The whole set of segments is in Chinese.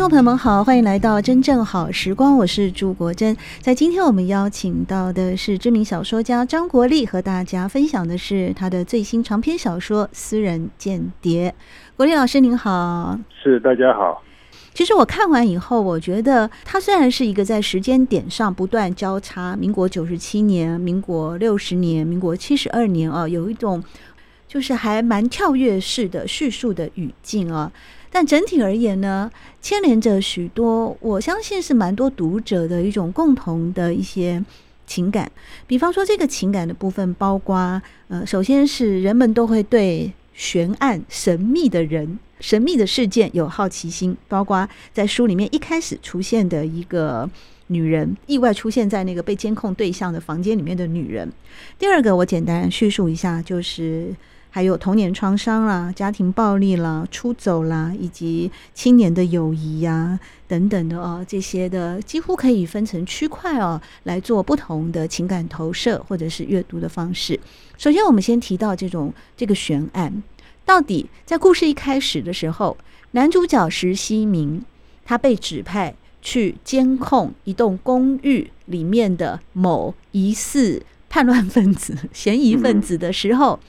众朋友们好，欢迎来到真正好时光，我是朱国珍。在今天我们邀请到的是知名小说家张国立，和大家分享的是他的最新长篇小说《私人间谍》。国立老师您好，是大家好。其实我看完以后，我觉得他虽然是一个在时间点上不断交叉，民国九十七年、民国六十年、民国七十二年啊，有一种就是还蛮跳跃式的叙述的语境啊。但整体而言呢，牵连着许多，我相信是蛮多读者的一种共同的一些情感。比方说，这个情感的部分，包括呃，首先是人们都会对悬案、神秘的人、神秘的事件有好奇心，包括在书里面一开始出现的一个女人，意外出现在那个被监控对象的房间里面的女人。第二个，我简单叙述一下，就是。还有童年创伤啦、家庭暴力啦、出走啦，以及青年的友谊呀、等等的哦，这些的几乎可以分成区块哦，来做不同的情感投射或者是阅读的方式。首先，我们先提到这种这个悬案，到底在故事一开始的时候，男主角石西明他被指派去监控一栋公寓里面的某疑似叛乱分子、嫌疑分子的时候。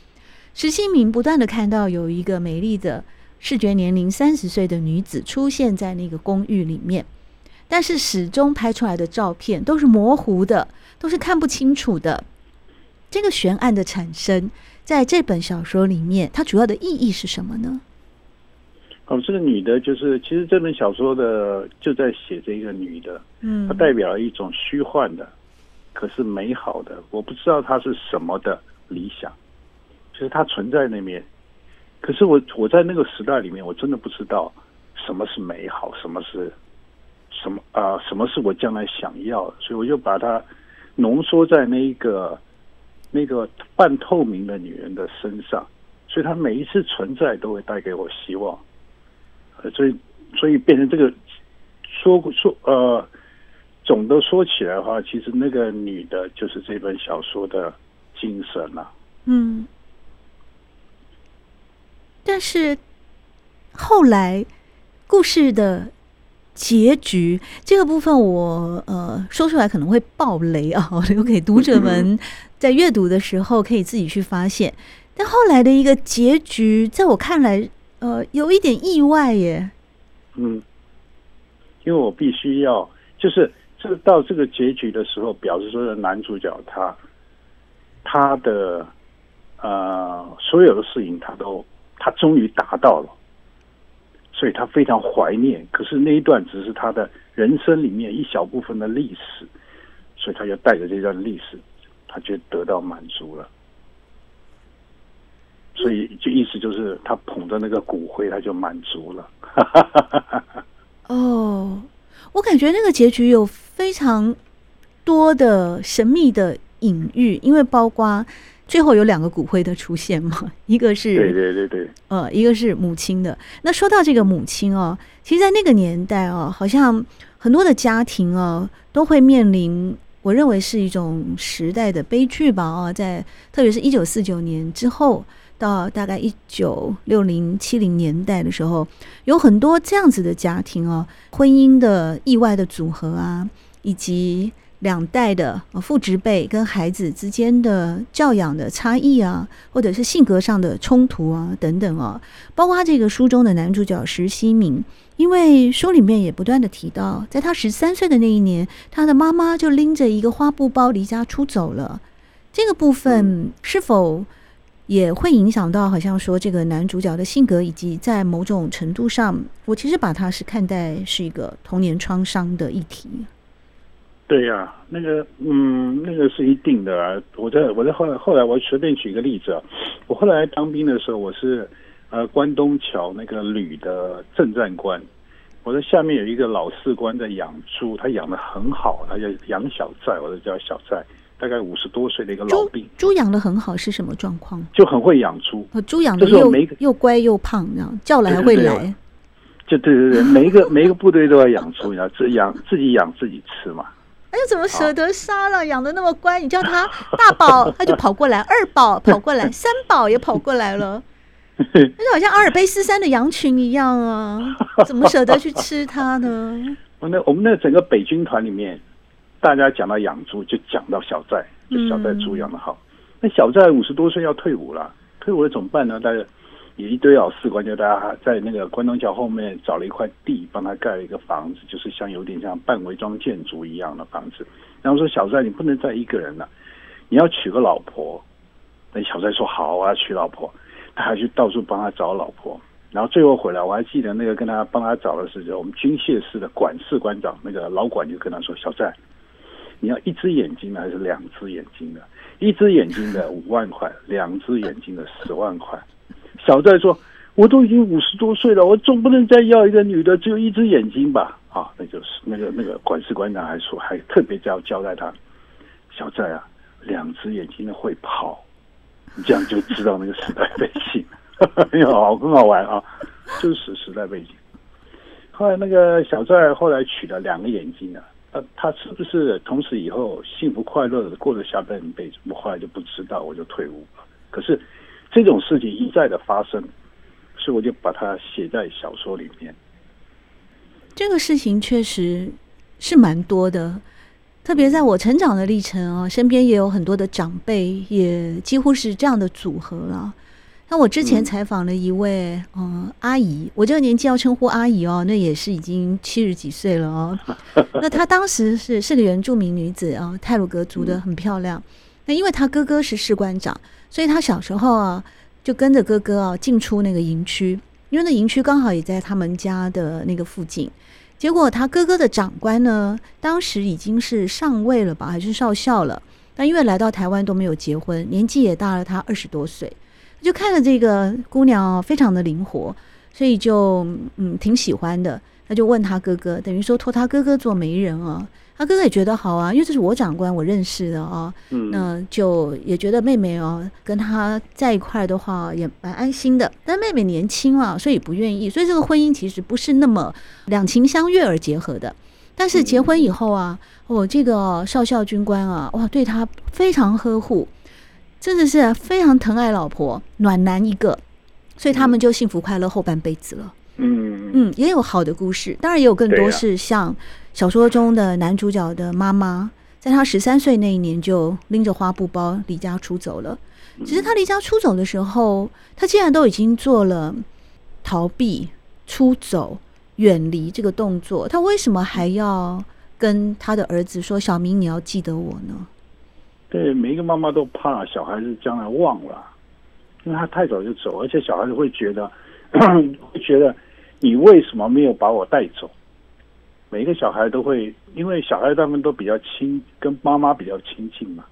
石新明不断的看到有一个美丽的视觉年龄三十岁的女子出现在那个公寓里面，但是始终拍出来的照片都是模糊的，都是看不清楚的。这个悬案的产生，在这本小说里面，它主要的意义是什么呢？哦，这个女的，就是其实这本小说的就在写这个女的，嗯，她代表了一种虚幻的，可是美好的，我不知道她是什么的理想。其实它存在那边，可是我我在那个时代里面，我真的不知道什么是美好，什么是什么啊、什么是我将来想要的，所以我就把它浓缩在那一个那个半透明的女人的身上，所以她每一次存在都会带给我希望，所以所以变成这个说说呃，总的说起来的话，其实那个女的就是这本小说的精神了、嗯。但是后来故事的结局这个部分我，我呃说出来可能会爆雷啊，留给读者们 在阅读的时候可以自己去发现。但后来的一个结局，在我看来，呃，有一点意外耶。嗯，因为我必须要，就是这到这个结局的时候，表示说的男主角他他的呃所有的事情他都。他终于达到了，所以他非常怀念。可是那一段只是他的人生里面一小部分的历史，所以他就带着这段历史，他就得到满足了。所以就意思就是他捧着那个骨灰，他就满足了。哦，我感觉那个结局有非常多的神秘的隐喻，因为包括。最后有两个骨灰的出现嘛？一个是对对对对，呃，一个是母亲的。那说到这个母亲哦，其实，在那个年代哦，好像很多的家庭哦，都会面临，我认为是一种时代的悲剧吧。哦，在特别是一九四九年之后，到大概一九六零七零年代的时候，有很多这样子的家庭哦，婚姻的意外的组合啊，以及。两代的父职辈跟孩子之间的教养的差异啊，或者是性格上的冲突啊，等等啊，包括这个书中的男主角石西明，因为书里面也不断的提到，在他十三岁的那一年，他的妈妈就拎着一个花布包离家出走了。这个部分是否也会影响到，好像说这个男主角的性格，以及在某种程度上，我其实把他是看待是一个童年创伤的议题。对呀、啊，那个嗯，那个是一定的啊。我在我在后来后来，我随便举一个例子啊。我后来当兵的时候，我是呃关东桥那个旅的政战官。我在下面有一个老士官在养猪，他养的很好，他叫杨小寨，我就叫小寨，大概五十多岁的一个老兵。猪养的很好是什么状况？就很会养猪。猪养的又又乖又胖，这样叫来还会来。就对对对，每一个每一个部队都要养猪，要自养自己养自己吃嘛。哎呦，怎么舍得杀了？养的那么乖，你叫他 大宝，他就跑过来；二宝跑过来，三宝也跑过来了。那就好像阿尔卑斯山的羊群一样啊！怎么舍得去吃它呢？我那我们那整个北军团里面，大家讲到养猪，就讲到小寨，就小寨猪养的好。那小寨五十多岁要退伍了，退伍了怎么办呢？大家。一堆老士官，就大家在那个关东桥后面找了一块地，帮他盖了一个房子，就是像有点像半伪装建筑一样的房子。然后说小寨，你不能再一个人了，你要娶个老婆。那小寨说好，我要娶老婆。他还去到处帮他找老婆。然后最后回来，我还记得那个跟他帮他找的是我们军械室的管事官长，那个老管就跟他说：“小寨，你要一只眼睛的还是两只眼睛的？一只眼睛的五万块，两只眼睛的十万块。”小寨说：“我都已经五十多岁了，我总不能再要一个女的，只有一只眼睛吧？”啊，那就是那个那个管事官长还说，还特别交交代他：“小寨啊，两只眼睛的会跑，你这样就知道那个时代背景，很好，很好玩啊，就是时代背景。”后来那个小寨后来娶了两个眼睛啊，他他是不是从此以后幸福快乐的过了下半辈子？我后来就不知道，我就退伍了。可是。这种事情一再的发生，所以我就把它写在小说里面。这个事情确实是蛮多的，特别在我成长的历程啊，身边也有很多的长辈，也几乎是这样的组合了。那我之前采访了一位嗯、呃、阿姨，我这个年纪要称呼阿姨哦，那也是已经七十几岁了哦。那她当时是是个原住民女子啊，泰鲁格族的，很漂亮。那因为她哥哥是士官长。所以他小时候啊，就跟着哥哥啊进出那个营区，因为那营区刚好也在他们家的那个附近。结果他哥哥的长官呢，当时已经是上尉了吧，还是少校了？但因为来到台湾都没有结婚，年纪也大了他二十多岁，就看着这个姑娘非常的灵活，所以就嗯挺喜欢的。他就问他哥哥，等于说托他哥哥做媒人啊。他哥哥也觉得好啊，因为这是我长官，我认识的啊。嗯，那就也觉得妹妹哦，跟他在一块的话也蛮安心的。但妹妹年轻啊，所以不愿意。所以这个婚姻其实不是那么两情相悦而结合的。但是结婚以后啊，我、哦、这个少校军官啊，哇，对他非常呵护，真的是非常疼爱老婆，暖男一个。所以他们就幸福快乐后半辈子了。嗯嗯，也有好的故事，当然也有更多是像。小说中的男主角的妈妈，在他十三岁那一年就拎着花布包离家出走了。只是他离家出走的时候，他既然都已经做了逃避、出走、远离这个动作，他为什么还要跟他的儿子说：“小明，你要记得我呢？”对，每一个妈妈都怕小孩子将来忘了，因为他太早就走，而且小孩子会觉得，会觉得你为什么没有把我带走？每个小孩都会，因为小孩他们都比较亲，跟妈妈比较亲近嘛。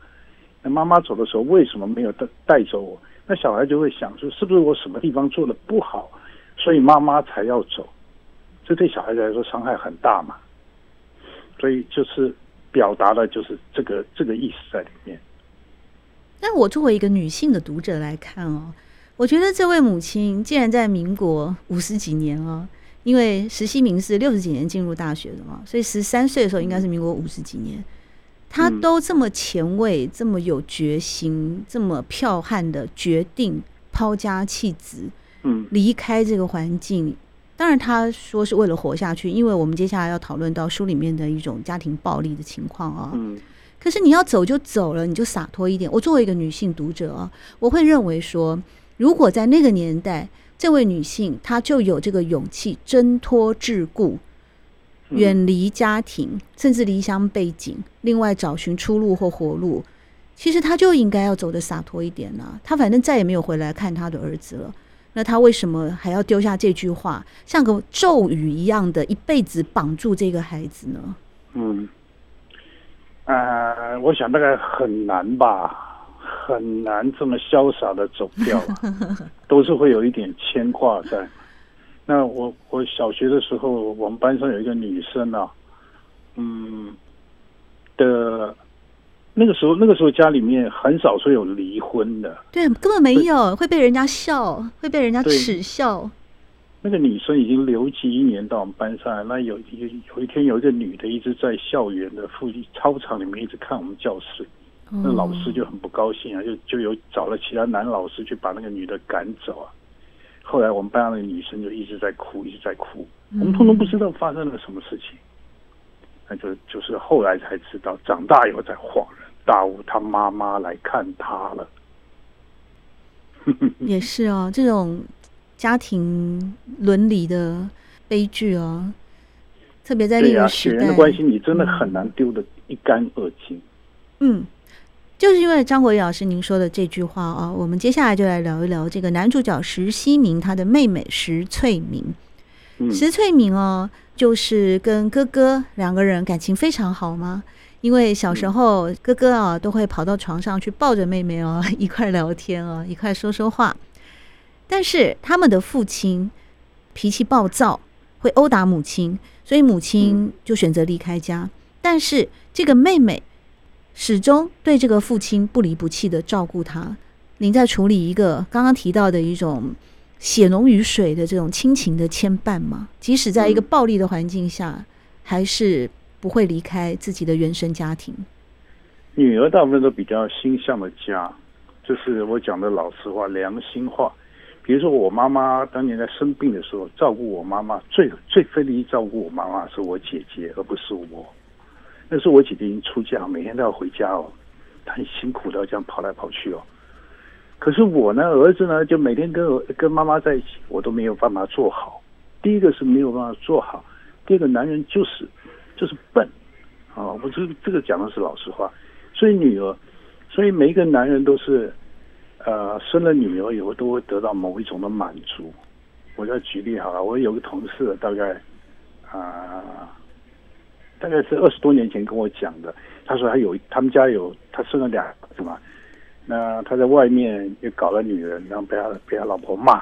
那妈妈走的时候，为什么没有带带走我？那小孩就会想说，是不是我什么地方做的不好，所以妈妈才要走？这对小孩子来说伤害很大嘛。所以就是表达的就是这个这个意思在里面。那我作为一个女性的读者来看哦，我觉得这位母亲既然在民国五十几年哦。因为石希明是六十几年进入大学的嘛，所以十三岁的时候应该是民国五十几年，他都这么前卫、这么有决心、这么剽悍的决定抛家弃子，嗯，离开这个环境。当然他说是为了活下去，因为我们接下来要讨论到书里面的一种家庭暴力的情况啊。嗯，可是你要走就走了，你就洒脱一点。我作为一个女性读者啊，我会认为说，如果在那个年代。这位女性，她就有这个勇气挣脱桎梏，远离家庭，甚至离乡背井，另外找寻出路或活路。其实她就应该要走得洒脱一点了。她反正再也没有回来看她的儿子了，那她为什么还要丢下这句话，像个咒语一样的，一辈子绑住这个孩子呢？嗯，呃，我想大概很难吧，很难这么潇洒的走掉，都是会有一点牵挂在。那我我小学的时候，我们班上有一个女生啊，嗯的，那个时候那个时候家里面很少说有离婚的，对，根本没有，会被人家笑，会被人家耻笑。那个女生已经留级一年到我们班上来，那有有有一天有一个女的一直在校园的附近操场里面一直看我们教室，嗯、那老师就很不高兴啊，就就有找了其他男老师去把那个女的赶走啊。后来我们班上的女生就一直在哭，一直在哭，我们通通不知道发生了什么事情，那就就是后来才知道，长大以后才恍然大悟，她妈妈来看她了。也是哦，这种。家庭伦理的悲剧哦，特别在那个时代，血缘的关系，你真的很难丢得一干二净。嗯，就是因为张国立老师您说的这句话啊，我们接下来就来聊一聊这个男主角石希明他的妹妹石翠明。嗯、石翠明哦，就是跟哥哥两个人感情非常好吗？因为小时候哥哥啊都会跑到床上去抱着妹妹哦，一块聊天哦，一块说说话。但是他们的父亲脾气暴躁，会殴打母亲，所以母亲就选择离开家。嗯、但是这个妹妹始终对这个父亲不离不弃的照顾他。您在处理一个刚刚提到的一种血浓于水的这种亲情的牵绊吗？即使在一个暴力的环境下，嗯、还是不会离开自己的原生家庭。女儿大部分都比较心向的家，就是我讲的老实话、良心话。比如说，我妈妈当年在生病的时候，照顾我妈妈最最费力照顾我妈妈是我姐姐，而不是我。那时候我姐姐已经出嫁，每天都要回家哦，她很辛苦的这样跑来跑去哦。可是我呢，儿子呢，就每天跟跟妈妈在一起，我都没有办法做好。第一个是没有办法做好，第二个男人就是就是笨啊！我这这个讲的是老实话。所以女儿，所以每一个男人都是。呃，生了女儿以后都会得到某一种的满足。我再举例好了，我有个同事，大概啊、大概是二十多年前跟我讲的。他说他有他们家有他生了俩什么？那他在外面又搞了女人，然后被他被他老婆骂，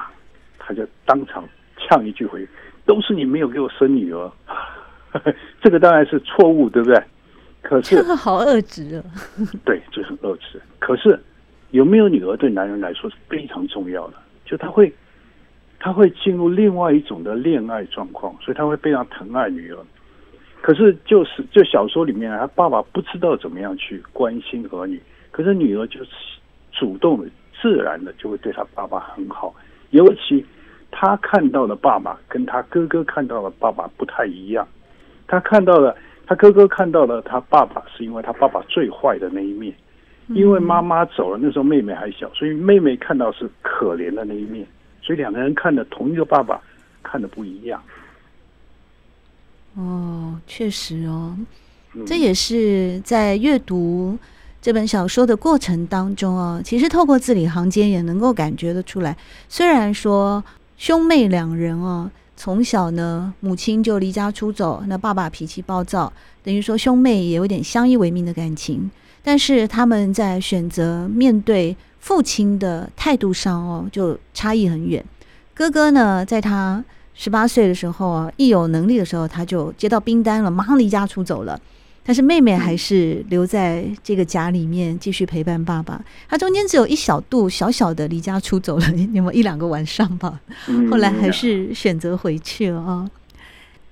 他就当场呛一句回：“都是你没有给我生女儿。”这个当然是错误，对不对？可是这个好恶质啊！对，这、就是恶质。可是。有没有女儿对男人来说是非常重要的，就他会，他会进入另外一种的恋爱状况，所以他会非常疼爱女儿。可是就是就小说里面，他爸爸不知道怎么样去关心儿女，可是女儿就是主动的、自然的就会对他爸爸很好。尤其他看到的爸爸跟他哥哥看到的爸爸不太一样，他看到了他哥哥看到了他爸爸，是因为他爸爸最坏的那一面。因为妈妈走了，那时候妹妹还小，所以妹妹看到是可怜的那一面，所以两个人看的同一个爸爸，看的不一样。哦，确实哦，这也是在阅读这本小说的过程当中哦，其实透过字里行间也能够感觉得出来。虽然说兄妹两人哦，从小呢母亲就离家出走，那爸爸脾气暴躁，等于说兄妹也有点相依为命的感情。但是他们在选择面对父亲的态度上哦，就差异很远。哥哥呢，在他十八岁的时候啊，一有能力的时候，他就接到兵单了，马上离家出走了。但是妹妹还是留在这个家里面，继续陪伴爸爸。他中间只有一小度小小的离家出走了，有没有一两个晚上吧？后来还是选择回去了啊。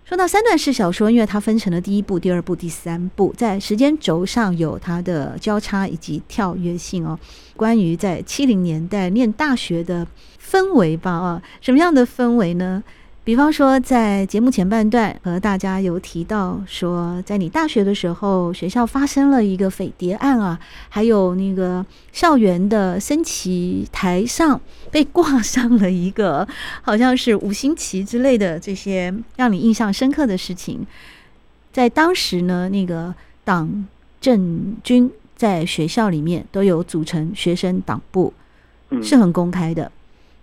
说到三段式小说，因为它分成了第一部、第二部、第三部，在时间轴上有它的交叉以及跳跃性哦。关于在七零年代念大学的氛围吧，啊，什么样的氛围呢？比方说，在节目前半段和大家有提到说，在你大学的时候，学校发生了一个匪谍案啊，还有那个校园的升旗台上被挂上了一个好像是五星旗之类的这些让你印象深刻的事情。在当时呢，那个党政军在学校里面都有组成学生党部，是很公开的。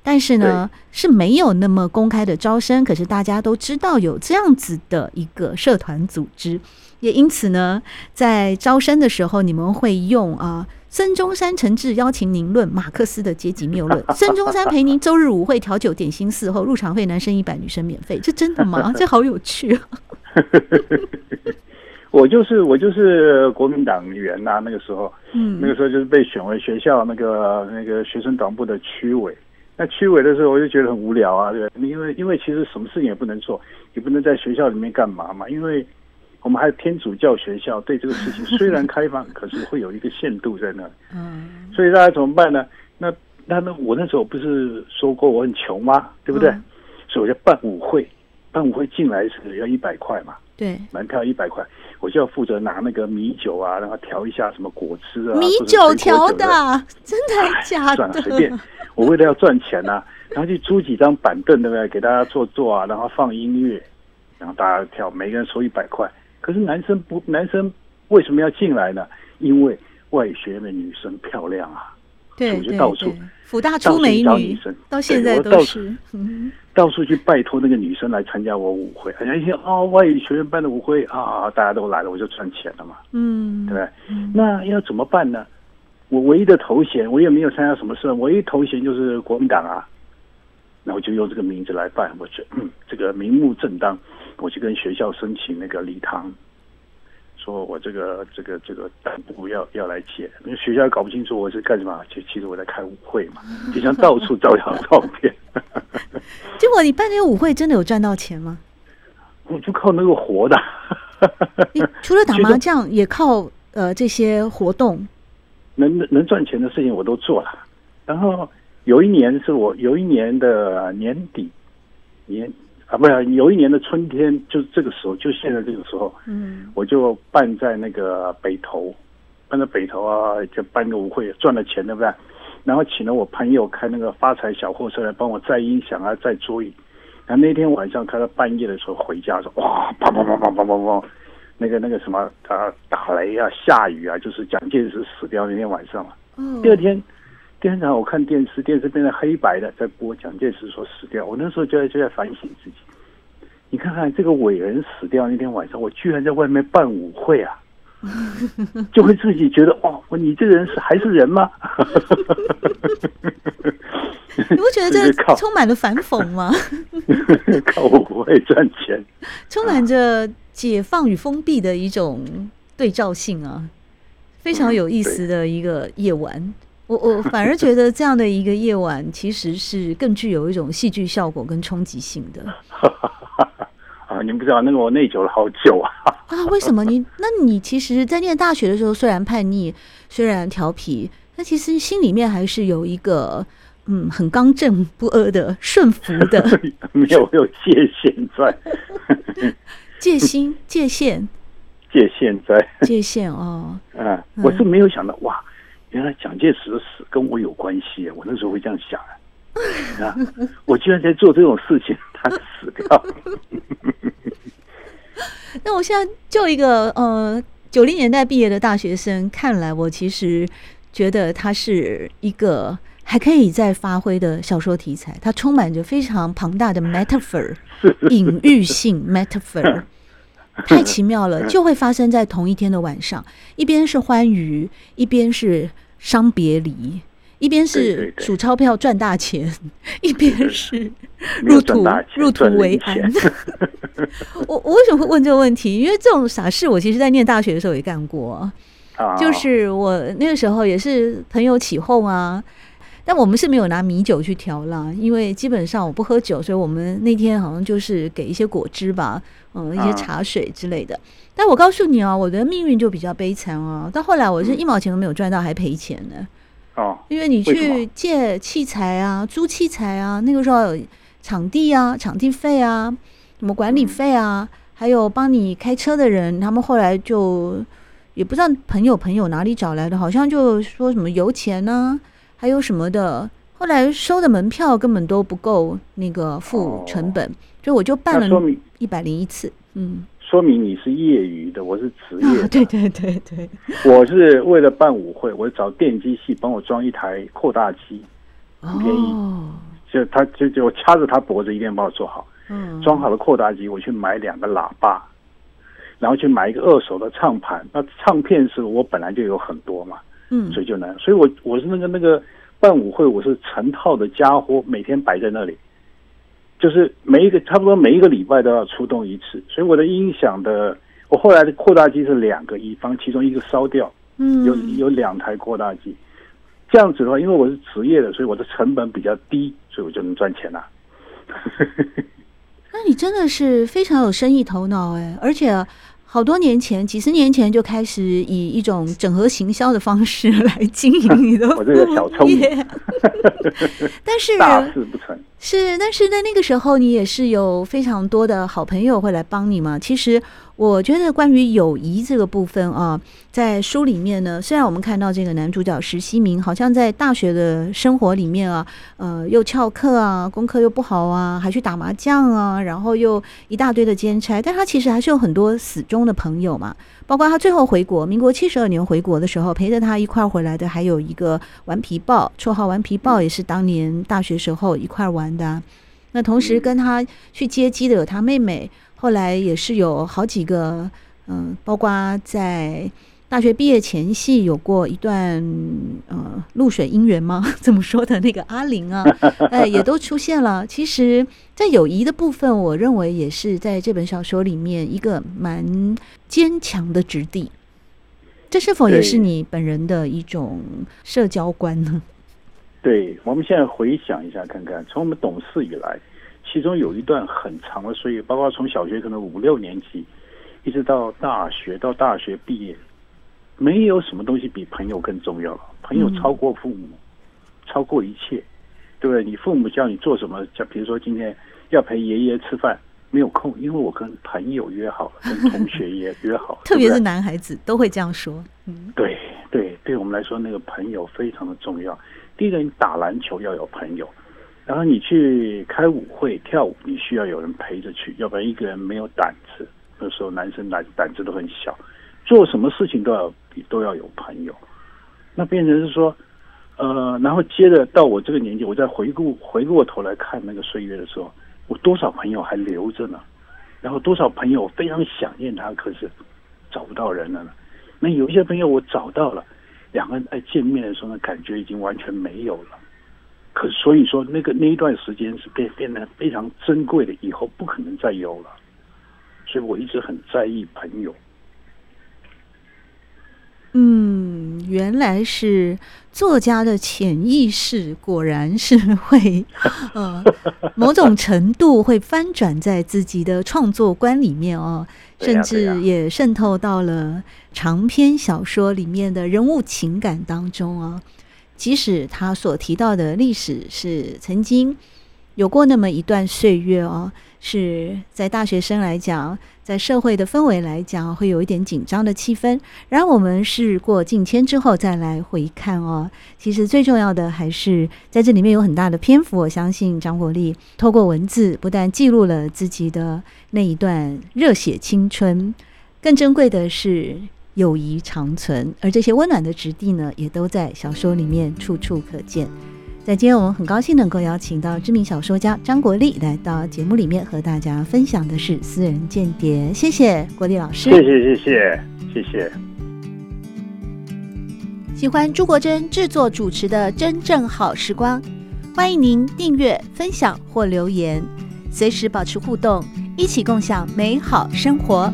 但是呢是没有那么公开的招生，可是大家都知道有这样子的一个社团组织，也因此呢，在招生的时候，你们会用啊。孙中山诚挚邀请您论马克思的阶级谬论。孙中山陪您周日舞会调酒点心伺候，入场费男生一百，女生免费。这真的吗？这好有趣啊！我就是我就是国民党员呐、啊，那个时候，嗯，那个时候就是被选为学校那个那个学生党部的区委。那区委的时候，我就觉得很无聊啊，对，因为因为其实什么事情也不能做，也不能在学校里面干嘛嘛，因为。我们还有天主教学校，对这个事情虽然开放，可是会有一个限度在那。嗯，所以大家怎么办呢？那那那我那时候不是说过我很穷吗？对不对？嗯、所以我就办舞会，办舞会进来是要一百块嘛。对，门票一百块，我就要负责拿那个米酒啊，然后调一下什么果汁啊。米酒调的，真的假的？算了，随便。我为了要赚钱啊，然后去租几张板凳，对不对？给大家坐坐啊，然后放音乐，然后大家跳，每个人收一百块。可是男生不，男生为什么要进来呢？因为外学院的女生漂亮啊，对，就到处辅大出美女，到现在都是到处，到处去拜托那个女生来参加我舞会。好像一些哦，外语学院办的舞会啊，大家都来了，我就赚钱了嘛，嗯，对不对？那要怎么办呢？我唯一的头衔，我也没有参加什么事，唯一头衔就是国民党啊，那我就用这个名字来办，我觉这个名目正当。我去跟学校申请那个礼堂，说我这个这个这个党部要要来接，因为学校搞不清楚我是干什么，其其实我在开舞会嘛，就像到处照 张照片。结果你办这个舞会真的有赚到钱吗？我就靠那个活的。你除了打 麻将，也靠呃这些活动，能能赚钱的事情我都做了。然后有一年是我有一年的年底年。啊，不是，有一年的春天，就是这个时候，就现在这个时候，嗯，我就办在那个北投，办在北投啊，就办个舞会，赚了钱，对不对？然后请了我朋友开那个发财小货车来帮我载音响啊，载桌椅。然后那天晚上开到半夜的时候回家说，哇，砰砰砰砰砰砰砰，那个那个什么啊，打雷啊，下雨啊，就是蒋介石死掉那天晚上嘛。嗯，第二天。第二天我看电视，电视变成黑白的，在播蒋介石说死掉。我那时候就在就在反省自己，你看看这个伟人死掉那天晚上，我居然在外面办舞会啊，就会自己觉得哦，你这个人是还是人吗？你不觉得这充满了反讽吗？靠舞会赚钱，充满着解放与封闭的一种对照性啊，非常有意思的一个夜晚。我我反而觉得这样的一个夜晚，其实是更具有一种戏剧效果跟冲击性的。啊，你不知道那个我内疚了好久啊！啊，为什么你？那你其实，在念大学的时候，虽然叛逆，虽然调皮，但其实心里面还是有一个嗯，很刚正不阿的顺服的，没有没有界限在，戒心界限界限在界限哦。嗯，我是没有想到哇。原来蒋介石的死跟我有关系，我那时候会这样想 啊，我居然在做这种事情，他死掉。那我现在就一个呃九零年代毕业的大学生看来，我其实觉得他是一个还可以再发挥的小说题材，它充满着非常庞大的 metaphor 隐喻性 metaphor，太奇妙了，就会发生在同一天的晚上，一边是欢愉，一边是。伤别离，一边是数钞票赚大钱，对对对，一边是入土入土为安。我我为什么会问这个问题？因为这种傻事，我其实在念大学的时候也干过。Oh. 就是我那个时候也是朋友起哄啊，但我们是没有拿米酒去调啦，因为基本上我不喝酒，所以我们那天好像就是给一些果汁吧，嗯，一些茶水之类的。Oh. 但我告诉你啊，我的命运就比较悲惨啊。到后来我是一毛钱都没有赚到，还赔钱呢。哦，因为你去借器材啊，租器材啊，那个时候有场地啊，场地费啊，什么管理费啊，还有帮你开车的人，他们后来就也不知道朋友朋友哪里找来的，好像就说什么油钱呢，还有什么的。后来收的门票根本都不够那个付成本，所以我就办了一百零一次。嗯。说明你是业余的，我是职业的。对对对对，我是为了办舞会，我找电机系帮我装一台扩大机，很便宜，就他就就掐着他脖子，一定要帮我做好。嗯，装好了扩大机，我去买两个喇叭，然后去买一个二手的唱盘。那唱片是我本来就有很多嘛，嗯，所以就难。所以我我是那个那个办舞会，我是成套的家伙，每天摆在那里，就是每一个差不多每一个礼拜都要出动一次。所以我的音响的，我后来的扩大机是两个，以防其中一个烧掉。嗯，有有两台扩大机，这样子的话，因为我是职业的，所以我的成本比较低，所以我就能赚钱了。那你真的是非常有生意头脑哎，而且好多年前，几十年前就开始以一种整合行销的方式来经营你的 我这个小聪明，但是大事不成。是，但是在那个时候，你也是有非常多的好朋友会来帮你嘛。其实。我觉得关于友谊这个部分啊，在书里面呢，虽然我们看到这个男主角石西明好像在大学的生活里面啊，呃，又翘课啊，功课又不好啊，还去打麻将啊，然后又一大堆的兼差，但他其实还是有很多死忠的朋友嘛。包括他最后回国，民国七十二年回国的时候，陪着他一块儿回来的还有一个顽皮豹，绰号顽皮豹，也是当年大学时候一块儿玩的。那同时跟他去接机的有他妹妹。后来也是有好几个，嗯，包括在大学毕业前夕有过一段，呃，露水姻缘吗？怎么说的那个阿玲啊，哎，也都出现了。其实，在友谊的部分，我认为也是在这本小说里面一个蛮坚强的质地。这是否也是你本人的一种社交观呢？对，我们现在回想一下，看看从我们懂事以来。其中有一段很长的岁月，包括从小学可能五六年级，一直到大学，到大学毕业，没有什么东西比朋友更重要了。朋友超过父母，嗯、超过一切，对不对？你父母叫你做什么，像比如说今天要陪爷爷吃饭，没有空，因为我跟朋友约好了，跟同学也约好了。特别是男孩子都会这样说。嗯，对对，对我们来说，那个朋友非常的重要。第一个，你打篮球要有朋友。然后你去开舞会跳舞，你需要有人陪着去，要不然一个人没有胆子。那时候男生胆胆子都很小，做什么事情都要都要有朋友。那变成是说，呃，然后接着到我这个年纪，我再回顾回过头来看那个岁月的时候，我多少朋友还留着呢？然后多少朋友非常想念他，可是找不到人了呢？那有一些朋友我找到了，两个人在见面的时候呢，感觉已经完全没有了。可所以说，那个那一段时间是变变得非常珍贵的，以后不可能再有了。所以我一直很在意朋友。嗯，原来是作家的潜意识，果然是会 呃某种程度会翻转在自己的创作观里面哦，甚至也渗透到了长篇小说里面的人物情感当中啊。即使他所提到的历史是曾经有过那么一段岁月哦，是在大学生来讲，在社会的氛围来讲，会有一点紧张的气氛。然后我们事过境迁之后再来回看哦，其实最重要的还是在这里面有很大的篇幅。我相信张国立透过文字，不但记录了自己的那一段热血青春，更珍贵的是。友谊长存，而这些温暖的质地呢，也都在小说里面处处可见。在今天，我们很高兴能够邀请到知名小说家张国立来到节目里面，和大家分享的是《私人间谍》。谢谢国立老师，谢谢谢谢谢谢。喜欢朱国珍制作主持的《真正好时光》，欢迎您订阅、分享或留言，随时保持互动，一起共享美好生活。